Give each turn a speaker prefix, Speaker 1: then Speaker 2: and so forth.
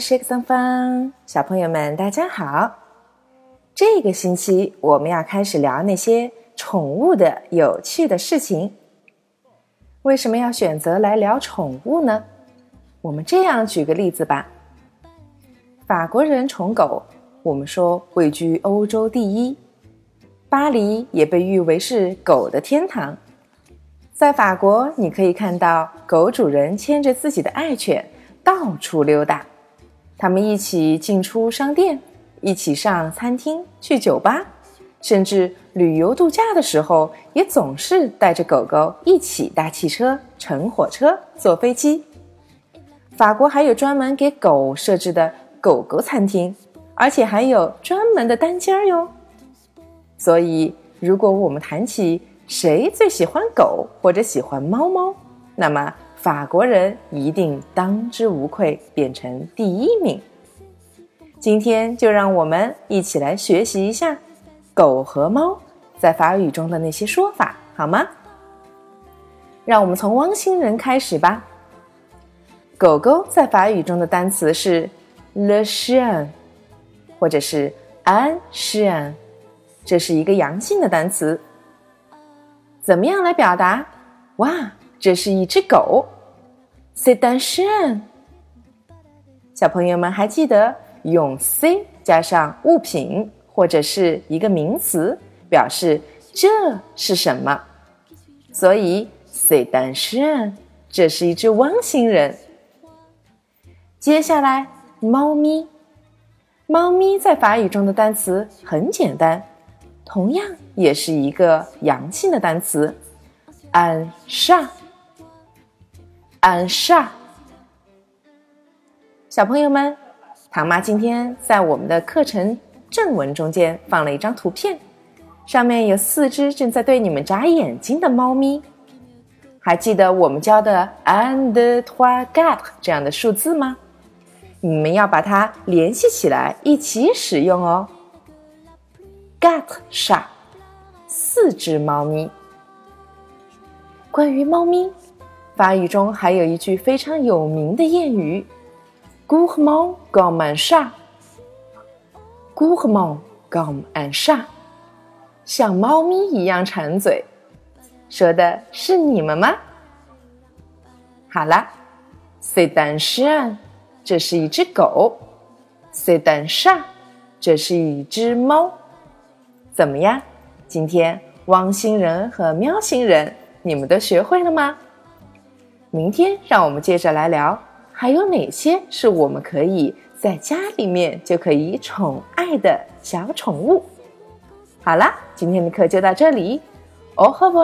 Speaker 1: 是个桑芳，小朋友们大家好。这个星期我们要开始聊那些宠物的有趣的事情。为什么要选择来聊宠物呢？我们这样举个例子吧。法国人宠狗，我们说位居欧洲第一。巴黎也被誉为是狗的天堂。在法国，你可以看到狗主人牵着自己的爱犬到处溜达，他们一起进出商店，一起上餐厅、去酒吧，甚至旅游度假的时候，也总是带着狗狗一起搭汽车、乘火车、坐飞机。法国还有专门给狗设置的狗狗餐厅，而且还有专门的单间哟。所以，如果我们谈起，谁最喜欢狗或者喜欢猫猫？那么法国人一定当之无愧，变成第一名。今天就让我们一起来学习一下狗和猫在法语中的那些说法，好吗？让我们从汪星人开始吧。狗狗在法语中的单词是 le chien，或者是 un chien，这是一个阳性的单词。怎么样来表达？哇，这是一只狗，C 丹山。小朋友们还记得用 c 加上物品或者是一个名词，表示这是什么？所以 C 丹山这是一只汪星人。接下来，猫咪，猫咪在法语中的单词很简单。同样也是一个阳性的单词，un 小朋友们，唐妈今天在我们的课程正文中间放了一张图片，上面有四只正在对你们眨眼睛的猫咪。还记得我们教的 un deux trois quatre 这样的数字吗？你们要把它联系起来，一起使用哦。Gat sha，四只猫咪。关于猫咪，法语中还有一句非常有名的谚语 g o u r m a n comme un chat。g o u r m a n comme un chat，像猫咪一样馋嘴，说的是你们吗？好了，c'est un chien，这是一只狗；c'est un chat，这是一只猫。怎么样？今天汪星人和喵星人，你们都学会了吗？明天让我们接着来聊，还有哪些是我们可以在家里面就可以宠爱的小宠物？好啦，今天的课就到这里，哦呵吧。